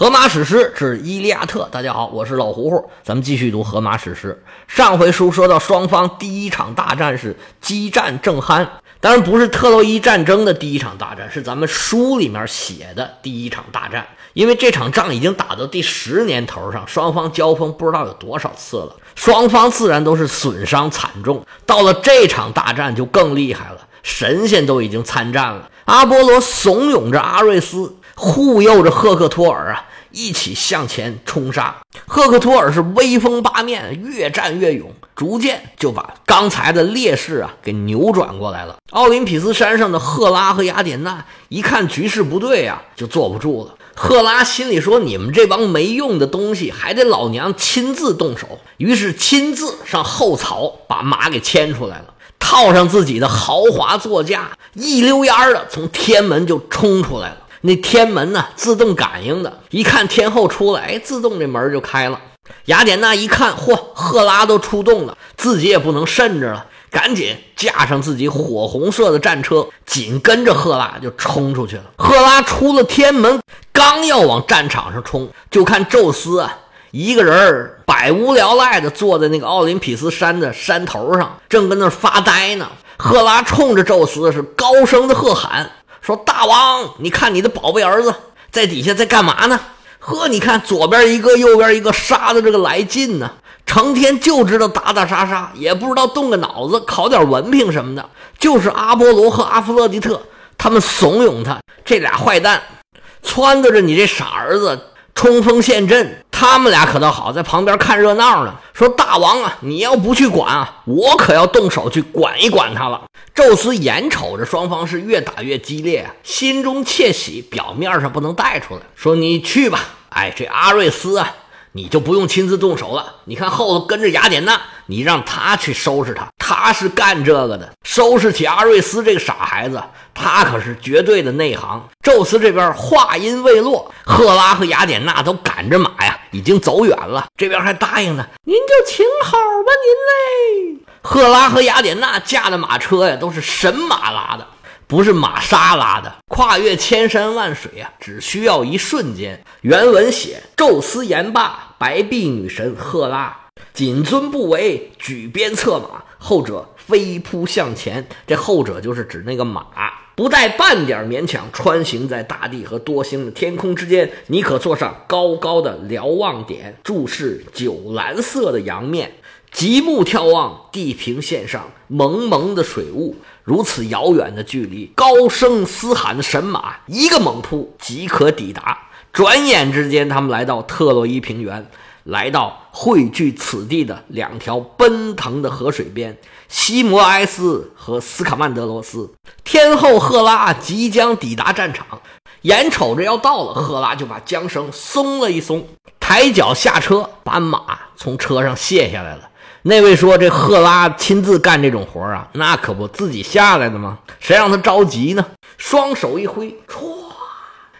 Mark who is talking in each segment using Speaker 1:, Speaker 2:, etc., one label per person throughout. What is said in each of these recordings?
Speaker 1: 荷马史诗之《伊利亚特》，大家好，我是老胡胡，咱们继续读荷马史诗。上回书说到，双方第一场大战是激战正酣，当然不是特洛伊战争的第一场大战，是咱们书里面写的第一场大战。因为这场仗已经打到第十年头上，双方交锋不知道有多少次了，双方自然都是损伤惨重。到了这场大战就更厉害了，神仙都已经参战了，阿波罗怂恿着阿瑞斯，护佑着赫克托尔啊。一起向前冲杀，赫克托尔是威风八面，越战越勇，逐渐就把刚才的劣势啊给扭转过来了。奥林匹斯山上的赫拉和雅典娜一看局势不对呀，就坐不住了。赫拉心里说：“你们这帮没用的东西，还得老娘亲自动手。”于是亲自上后槽把马给牵出来了，套上自己的豪华座驾，一溜烟儿的从天门就冲出来了。那天门呢？自动感应的，一看天后出来，哎，自动这门就开了。雅典娜一看，嚯，赫拉都出动了，自己也不能慎着了，赶紧驾上自己火红色的战车，紧跟着赫拉就冲出去了。赫拉出了天门，刚要往战场上冲，就看宙斯啊，一个人百无聊赖的坐在那个奥林匹斯山的山头上，正跟那发呆呢。赫拉冲着宙斯是高声的喝喊。说大王，你看你的宝贝儿子在底下在干嘛呢？呵，你看左边一个，右边一个，杀的这个来劲呢，成天就知道打打杀杀，也不知道动个脑子，考点文凭什么的。就是阿波罗和阿弗洛狄特，他们怂恿他这俩坏蛋，撺掇着你这傻儿子。冲锋陷阵，他们俩可倒好，在旁边看热闹呢。说大王啊，你要不去管啊，我可要动手去管一管他了。宙斯眼瞅着双方是越打越激烈，心中窃喜，表面上不能带出来。说你去吧，哎，这阿瑞斯啊。你就不用亲自动手了，你看后头跟着雅典娜，你让他去收拾他，他是干这个的，收拾起阿瑞斯这个傻孩子，他可是绝对的内行。宙斯这边话音未落，赫拉和雅典娜都赶着马呀，已经走远了，这边还答应呢，您就请好吧，您嘞。赫拉和雅典娜驾的马车呀，都是神马拉的。不是玛莎拉的，跨越千山万水啊，只需要一瞬间。原文写：宙斯言罢，白璧女神赫拉谨遵不违，举鞭策马，后者飞扑向前。这后者就是指那个马，不带半点勉强，穿行在大地和多星的天空之间。你可坐上高高的瞭望点，注视酒蓝色的洋面，极目眺望地平线上蒙蒙的水雾。如此遥远的距离，高声嘶喊的神马一个猛扑即可抵达。转眼之间，他们来到特洛伊平原，来到汇聚此地的两条奔腾的河水边——西摩埃斯和斯卡曼德罗斯。天后赫拉即将抵达战场，眼瞅着要到了，赫拉就把缰绳松了一松，抬脚下车，把马从车上卸下来了。那位说：“这赫拉亲自干这种活啊，那可不自己下来的吗？谁让他着急呢？双手一挥，唰，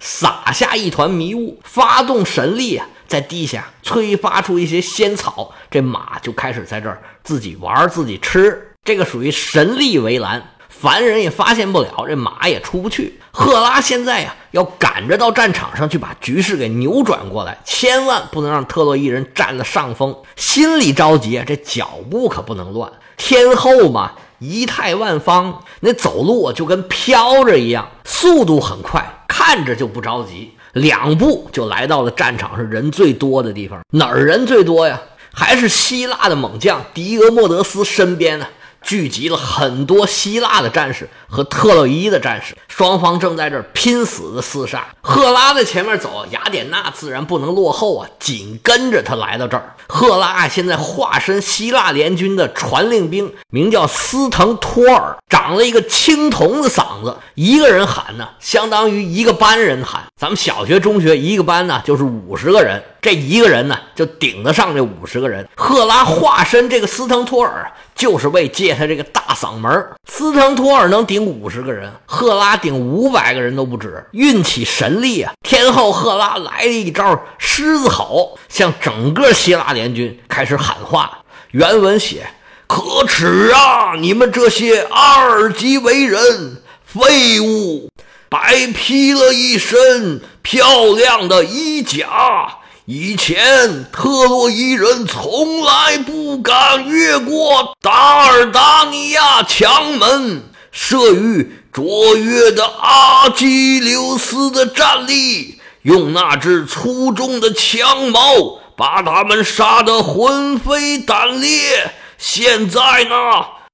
Speaker 1: 撒下一团迷雾，发动神力啊，在地下催发出一些仙草，这马就开始在这儿自己玩自己吃，这个属于神力围栏。”凡人也发现不了，这马也出不去。赫拉现在呀，要赶着到战场上去把局势给扭转过来，千万不能让特洛伊人占了上风。心里着急啊，这脚步可不能乱。天后嘛，仪态万方，那走路就跟飘着一样，速度很快，看着就不着急。两步就来到了战场上人最多的地方。哪儿人最多呀？还是希腊的猛将狄俄莫德斯身边呢。聚集了很多希腊的战士和特洛伊的战士，双方正在这儿拼死的厮杀。赫拉在前面走，雅典娜自然不能落后啊，紧跟着他来到这儿。赫拉现在化身希腊联军的传令兵，名叫斯腾托尔，长了一个青铜的嗓子，一个人喊呢，相当于一个班人喊。咱们小学、中学一个班呢，就是五十个人。这一个人呢，就顶得上这五十个人。赫拉化身这个斯腾托尔，就是为借他这个大嗓门。斯腾托尔能顶五十个人，赫拉顶五百个人都不止，运起神力啊！天后赫拉来了一招狮子吼，向整个希腊联军开始喊话。原文写：“可耻啊！你们这些二级为人废物！”白披了一身漂亮的衣甲。以前特洛伊人从来不敢越过达尔达尼亚墙门，慑于卓越的阿基琉斯的战力，用那支粗重的枪矛把他们杀得魂飞胆裂。现在呢，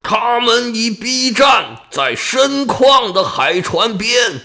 Speaker 1: 他们已逼站在深旷的海船边。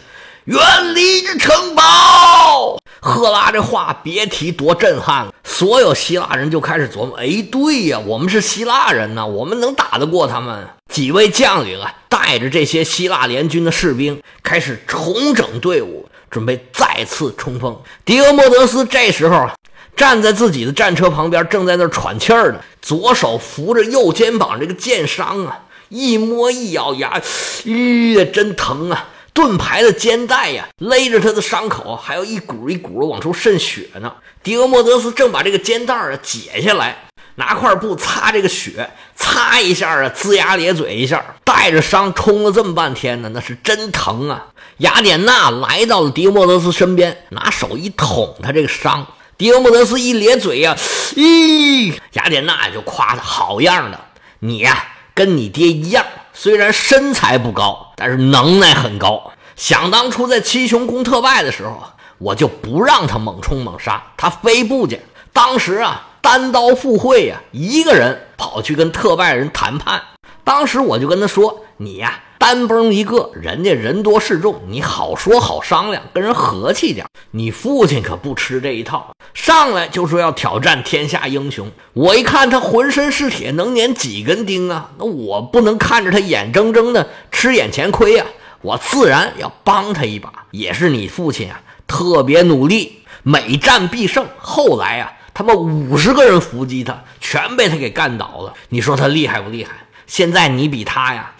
Speaker 1: 远离这城堡！赫拉这话别提多震撼了。所有希腊人就开始琢磨：哎，对呀，我们是希腊人呢，我们能打得过他们？几位将领啊，带着这些希腊联军的士兵，开始重整队伍，准备再次冲锋。迪俄莫德斯这时候站在自己的战车旁边，正在那喘气儿呢，左手扶着右肩膀这个箭伤啊，一摸一咬牙，咦，真疼啊！盾牌的肩带呀，勒着他的伤口，还有一股一股的往出渗血呢。狄俄莫德斯正把这个肩带啊解下来，拿块布擦这个血，擦一下啊，龇牙咧嘴一下，带着伤冲了这么半天呢，那是真疼啊！雅典娜来到了狄俄莫德斯身边，拿手一捅他这个伤。狄俄莫德斯一咧嘴呀，咦，雅典娜就夸他好样的，你呀跟你爹一样。虽然身材不高，但是能耐很高。想当初在七雄攻特拜的时候，我就不让他猛冲猛杀，他非不去。当时啊，单刀赴会呀，一个人跑去跟特拜人谈判。当时我就跟他说：“你呀。”单崩一个人家人多势众，你好说好商量，跟人和气点。你父亲可不吃这一套，上来就说要挑战天下英雄。我一看他浑身是铁，能碾几根钉啊？那我不能看着他眼睁睁的吃眼前亏呀！我自然要帮他一把。也是你父亲啊，特别努力，每战必胜。后来啊，他们五十个人伏击他，全被他给干倒了。你说他厉害不厉害？现在你比他呀。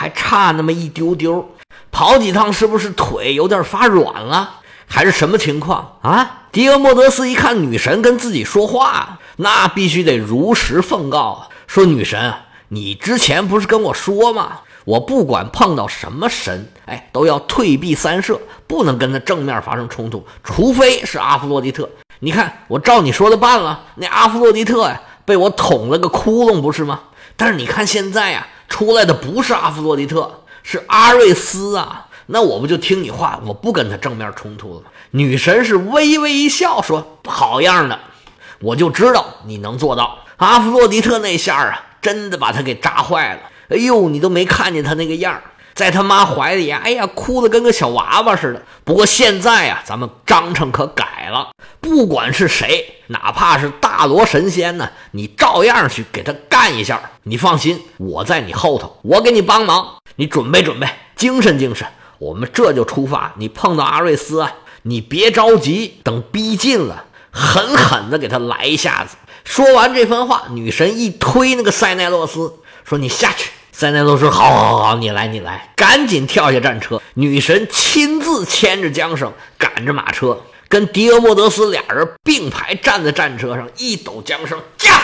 Speaker 1: 还差那么一丢丢，跑几趟是不是腿有点发软了？还是什么情况啊？狄俄莫德斯一看女神跟自己说话，那必须得如实奉告啊！说女神，你之前不是跟我说吗？我不管碰到什么神，哎，都要退避三舍，不能跟他正面发生冲突，除非是阿弗洛狄特。你看，我照你说的办了，那阿弗洛狄特呀，被我捅了个窟窿，不是吗？但是你看现在呀。出来的不是阿弗洛狄特，是阿瑞斯啊！那我不就听你话，我不跟他正面冲突了吗？女神是微微一笑，说：“好样的，我就知道你能做到。”阿弗洛狄特那下啊，真的把他给扎坏了。哎呦，你都没看见他那个样儿。在他妈怀里呀，哎呀，哭得跟个小娃娃似的。不过现在呀，咱们章程可改了，不管是谁，哪怕是大罗神仙呢，你照样去给他干一下。你放心，我在你后头，我给你帮忙。你准备准备，精神精神，我们这就出发。你碰到阿瑞斯啊，你别着急，等逼近了，狠狠的给他来一下子。说完这番话，女神一推那个塞奈洛斯，说：“你下去。”塞奈多说：“好，好，好，你来，你来，赶紧跳下战车。”女神亲自牵着缰绳，赶着马车，跟狄俄莫德斯俩人并排站在战车上，一抖缰绳，驾！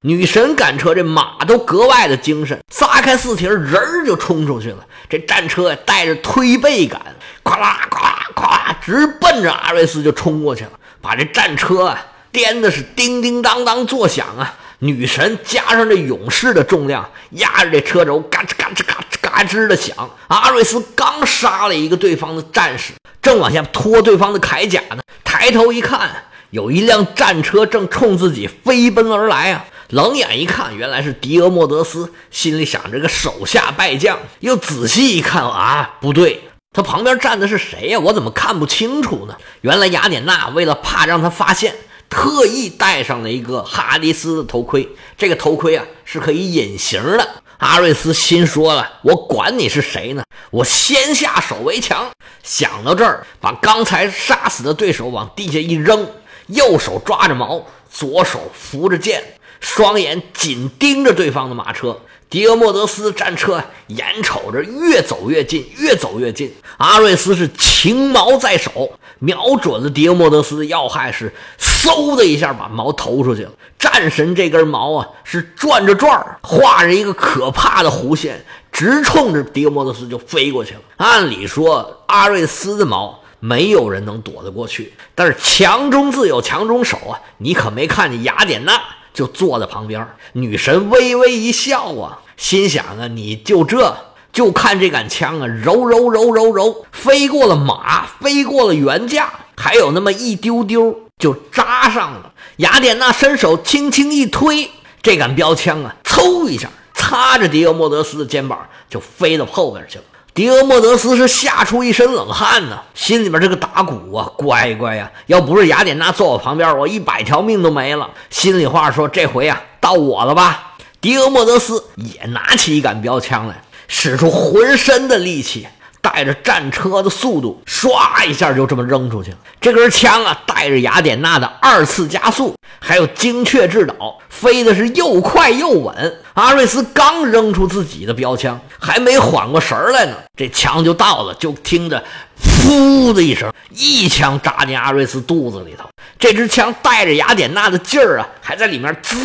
Speaker 1: 女神赶车，这马都格外的精神，撒开四蹄人儿就冲出去了。这战车，带着推背感，咵啦咵啦咵啦，直奔着阿瑞斯就冲过去了，把这战车啊颠的是叮叮当当作响啊。女神加上这勇士的重量，压着这车轴，嘎吱嘎吱嘎吱嘎吱的响。阿瑞斯刚杀了一个对方的战士，正往下拖对方的铠甲呢。抬头一看，有一辆战车正冲自己飞奔而来啊！冷眼一看，原来是狄俄莫德斯，心里想：这个手下败将。又仔细一看啊，不对，他旁边站的是谁呀？我怎么看不清楚呢？原来雅典娜为了怕让他发现。特意戴上了一个哈迪斯的头盔，这个头盔啊是可以隐形的。阿瑞斯心说了：“我管你是谁呢，我先下手为强。”想到这儿，把刚才杀死的对手往地下一扔，右手抓着矛，左手扶着剑，双眼紧盯着对方的马车。迪俄莫德斯战车眼瞅着越走越近，越走越近。阿瑞斯是擎矛在手，瞄准了迪俄莫德斯的要害，是嗖的一下把矛投出去了。战神这根矛啊，是转着转儿，画着一个可怕的弧线，直冲着迪俄莫德斯就飞过去了。按理说，阿瑞斯的矛没有人能躲得过去，但是强中自有强中手啊！你可没看见雅典娜？就坐在旁边，女神微微一笑啊，心想啊，你就这就看这杆枪啊，揉揉揉揉揉，飞过了马，飞过了原架，还有那么一丢丢就扎上了。雅典娜伸手轻轻一推，这杆标枪啊，嗖一下擦着狄俄莫德斯的肩膀，就飞到后边去了。迪俄莫德斯是吓出一身冷汗呢，心里边这个打鼓啊，乖乖呀！要不是雅典娜坐我旁边，我一百条命都没了。心里话说，这回啊，到我了吧？迪俄莫德斯也拿起一杆标枪来，使出浑身的力气。带着战车的速度，唰一下就这么扔出去了。这根枪啊，带着雅典娜的二次加速，还有精确制导，飞的是又快又稳。阿瑞斯刚扔出自己的标枪，还没缓过神来呢，这枪就到了，就听着“噗”的一声，一枪扎进阿瑞斯肚子里头。这支枪带着雅典娜的劲儿啊，还在里面滋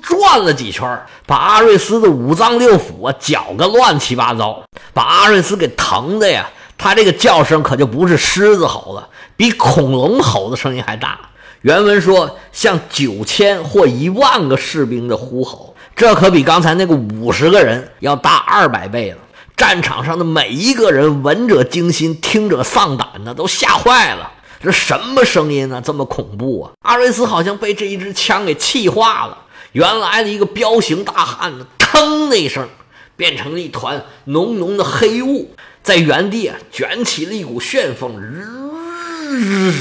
Speaker 1: 转了几圈，把阿瑞斯的五脏六腑啊搅个乱七八糟，把阿瑞斯给疼的呀！他这个叫声可就不是狮子吼了，比恐龙吼的声音还大。原文说像九千或一万个士兵的呼吼，这可比刚才那个五十个人要大二百倍了。战场上的每一个人闻者惊心，听者丧胆的，都吓坏了。这什么声音呢？这么恐怖啊！阿瑞斯好像被这一支枪给气化了。原来的一个彪形大汉呢，腾的一声，变成了一团浓浓的黑雾，在原地啊卷起了一股旋风，日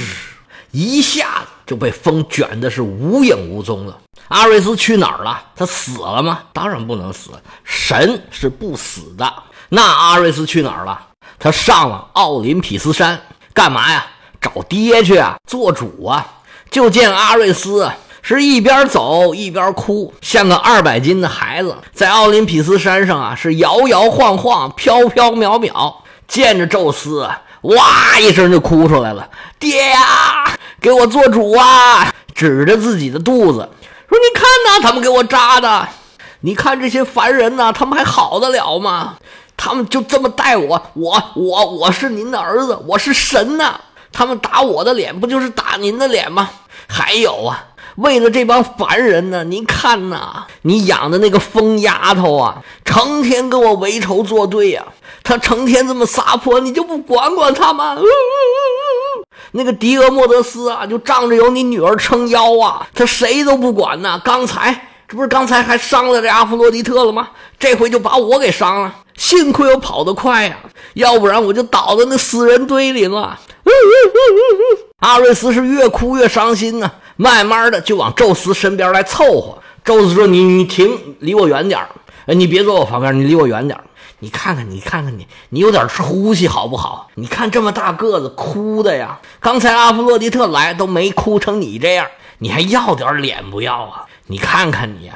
Speaker 1: 一下子就被风卷的是无影无踪了。阿瑞斯去哪儿了？他死了吗？当然不能死，神是不死的。那阿瑞斯去哪儿了？他上了奥林匹斯山，干嘛呀？找爹去啊，做主啊！就见阿瑞斯是一边走一边哭，像个二百斤的孩子，在奥林匹斯山上啊是摇摇晃晃、飘飘渺渺。见着宙斯，哇一声就哭出来了：“爹呀，给我做主啊！”指着自己的肚子说：“你看呐，他们给我扎的！你看这些凡人呐，他们还好得了吗？他们就这么待我，我我我是您的儿子，我是神呐！”他们打我的脸，不就是打您的脸吗？还有啊，为了这帮凡人呢，您看呐，你养的那个疯丫头啊，成天跟我为仇作对呀，她成天这么撒泼，你就不管管她吗？那个狄俄莫德斯啊，就仗着有你女儿撑腰啊，他谁都不管呐。刚才这不是刚才还伤了这阿弗洛狄特了吗？这回就把我给伤了。幸亏我跑得快呀，要不然我就倒在那死人堆里了。阿瑞斯是越哭越伤心呢，慢慢的就往宙斯身边来凑合。宙斯说：“你你停，离我远点儿，你别坐我旁边，你离我远点儿。你看看你看看你，你有点出息好不好？你看这么大个子哭的呀，刚才阿弗洛狄特来都没哭成你这样，你还要点脸不要啊？你看看你，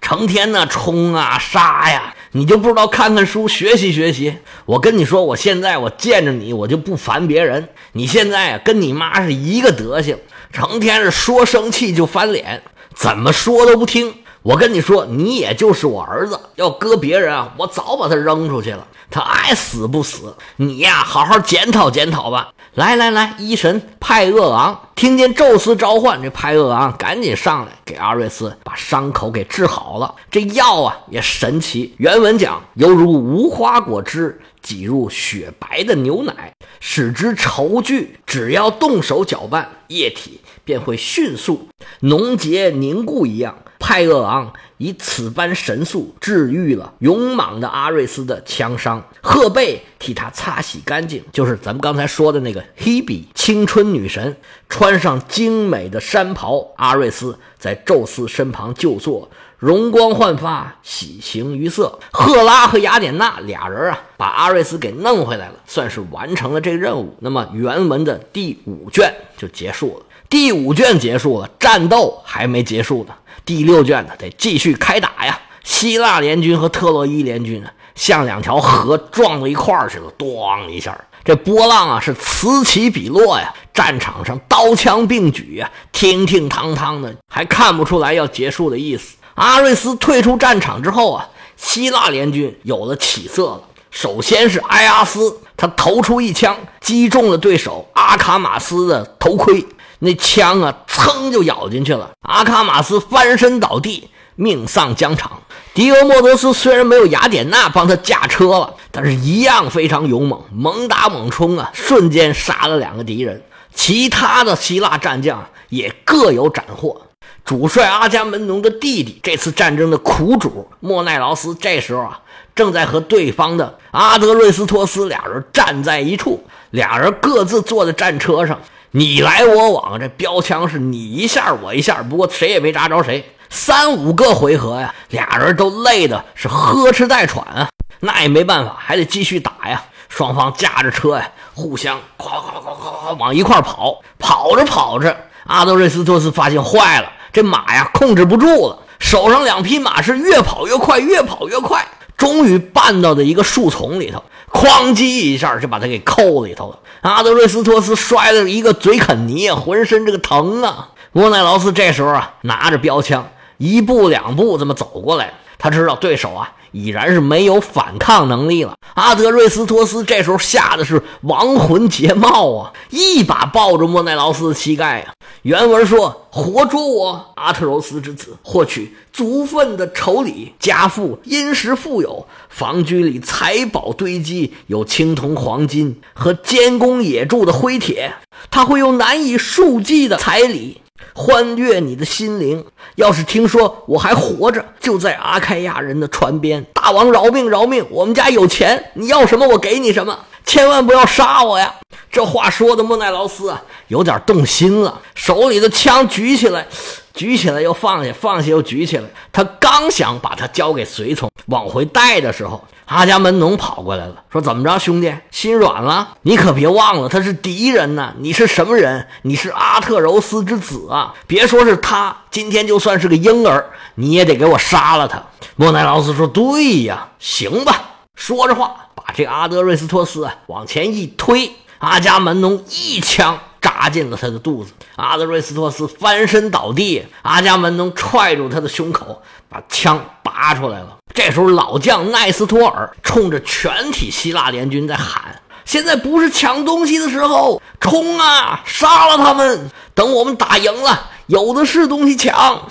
Speaker 1: 成天呢冲啊杀呀。”你就不知道看看书学习学习。我跟你说，我现在我见着你，我就不烦别人。你现在啊，跟你妈是一个德行，成天是说生气就翻脸，怎么说都不听。我跟你说，你也就是我儿子，要搁别人啊，我早把他扔出去了。他爱死不死，你呀，好好检讨检讨吧。来来来，医神派厄昂听见宙斯召唤，这派厄昂赶紧上来给阿瑞斯把伤口给治好了。这药啊也神奇，原文讲犹如无花果汁挤入雪白的牛奶，使之稠聚，只要动手搅拌，液体便会迅速浓结凝固一样。派厄昂以此般神速治愈了勇猛的阿瑞斯的枪伤，赫贝替他擦洗干净，就是咱们刚才说的那个黑比青春女神，穿上精美的山袍，阿瑞斯在宙斯身旁就坐，容光焕发，喜形于色。赫拉和雅典娜俩人啊，把阿瑞斯给弄回来了，算是完成了这个任务。那么原文的第五卷就结束了。第五卷结束了，战斗还没结束呢。第六卷呢，得继续开打呀！希腊联军和特洛伊联军啊，像两条河撞到一块儿去了，咣一下，这波浪啊是此起彼落呀！战场上刀枪并举呀，挺挺堂堂的，还看不出来要结束的意思。阿瑞斯退出战场之后啊，希腊联军有了起色了。首先是埃阿斯，他投出一枪，击中了对手阿卡马斯的头盔。那枪啊，噌就咬进去了。阿卡马斯翻身倒地，命丧疆场。迪俄莫德斯虽然没有雅典娜帮他驾车了，但是一样非常勇猛，猛打猛冲啊，瞬间杀了两个敌人。其他的希腊战将也各有斩获。主帅阿伽门农的弟弟，这次战争的苦主莫奈劳斯，这时候啊，正在和对方的阿德瑞斯托斯俩人站在一处，俩人各自坐在战车上。你来我往，这标枪是你一下我一下，不过谁也没扎着谁。三五个回合呀，俩人都累的是呵哧带喘啊，那也没办法，还得继续打呀。双方驾着车呀，互相夸夸夸夸夸往一块跑。跑着跑着，阿德瑞斯托斯发现坏了，这马呀控制不住了，手上两匹马是越跑越快，越跑越快，终于绊到的一个树丛里头。哐叽一下就把他给扣里头了。阿德瑞斯托斯摔了一个嘴啃泥，浑身这个疼啊！莫奈劳斯这时候啊，拿着标枪，一步两步这么走过来，他知道对手啊。已然是没有反抗能力了。阿德瑞斯托斯这时候吓得是亡魂皆冒啊，一把抱住莫奈劳斯的膝盖啊。原文说：“活捉我，阿特柔斯之子，获取足份的酬礼，家父殷实富有，房居里财宝堆积，有青铜、黄金和监工野铸的灰铁，他会有难以数计的彩礼。”欢悦你的心灵。要是听说我还活着，就在阿开亚人的船边。大王饶命饶命！我们家有钱，你要什么我给你什么，千万不要杀我呀！这话说的莫奈劳斯啊，有点动心了，手里的枪举起来，举起来又放下，放下又举起来。他刚想把它交给随从往回带的时候。阿伽门农跑过来了，说：“怎么着，兄弟，心软了？你可别忘了，他是敌人呐！你是什么人？你是阿特柔斯之子啊！别说是他，今天就算是个婴儿，你也得给我杀了他。”莫奈劳斯说：“对呀，行吧。”说着话，把这阿德瑞斯托斯啊往前一推，阿伽门农一枪扎进了他的肚子，阿德瑞斯托斯翻身倒地，阿伽门农踹住他的胸口，把枪拔出来了。这时候，老将奈斯托尔冲着全体希腊联军在喊：“现在不是抢东西的时候，冲啊，杀了他们！等我们打赢了，有的是东西抢。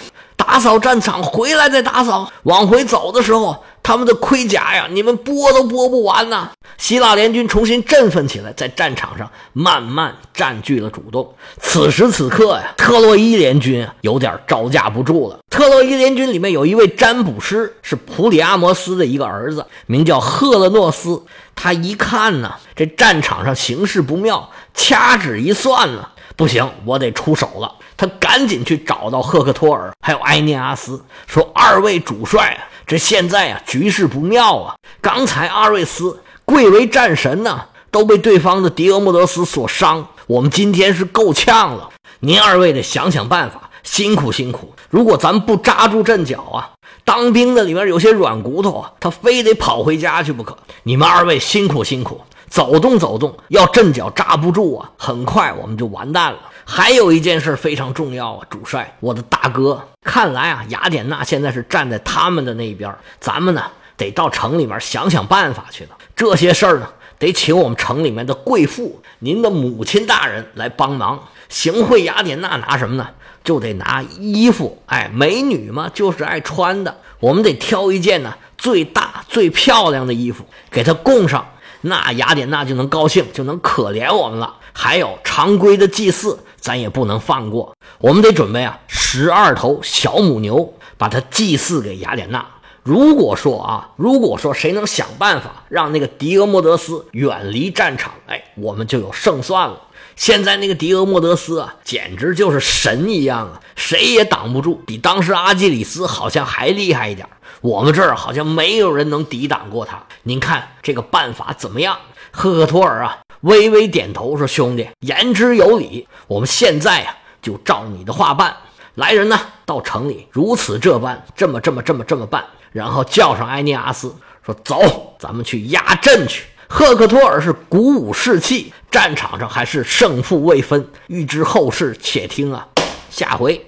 Speaker 1: 打扫战场，回来再打扫。往回走的时候。”他们的盔甲呀，你们剥都剥不完呐！希腊联军重新振奋起来，在战场上慢慢占据了主动。此时此刻呀，特洛伊联军有点招架不住了。特洛伊联军里面有一位占卜师，是普里阿摩斯的一个儿子，名叫赫勒诺斯。他一看呢，这战场上形势不妙，掐指一算呢，不行，我得出手了。他赶紧去找到赫克托尔，还有埃涅阿斯，说：“二位主帅啊。”这现在啊，局势不妙啊！刚才阿瑞斯贵为战神呢，都被对方的狄俄莫德斯所伤。我们今天是够呛了，您二位得想想办法，辛苦辛苦。如果咱不扎住阵脚啊，当兵的里面有些软骨头啊，他非得跑回家去不可。你们二位辛苦辛苦，走动走动，要阵脚扎不住啊，很快我们就完蛋了。还有一件事非常重要啊，主帅，我的大哥，看来啊，雅典娜现在是站在他们的那一边，咱们呢得到城里面想想办法去了。这些事儿呢，得请我们城里面的贵妇，您的母亲大人来帮忙。行贿雅典娜拿什么呢？就得拿衣服，哎，美女嘛，就是爱穿的，我们得挑一件呢最大最漂亮的衣服给她供上，那雅典娜就能高兴，就能可怜我们了。还有常规的祭祀。咱也不能放过，我们得准备啊，十二头小母牛，把它祭祀给雅典娜。如果说啊，如果说谁能想办法让那个狄俄莫德斯远离战场，哎，我们就有胜算了。现在那个狄俄莫德斯啊，简直就是神一样啊，谁也挡不住，比当时阿基里斯好像还厉害一点。我们这儿好像没有人能抵挡过他。您看这个办法怎么样？赫克托尔啊。微微点头说：“兄弟，言之有理。我们现在啊，就照你的话办。来人呢，到城里如此这般，这么这么这么这么办。然后叫上埃尼阿斯，说：“走，咱们去压阵去。”赫克托尔是鼓舞士气，战场上还是胜负未分。欲知后事，且听啊，下回。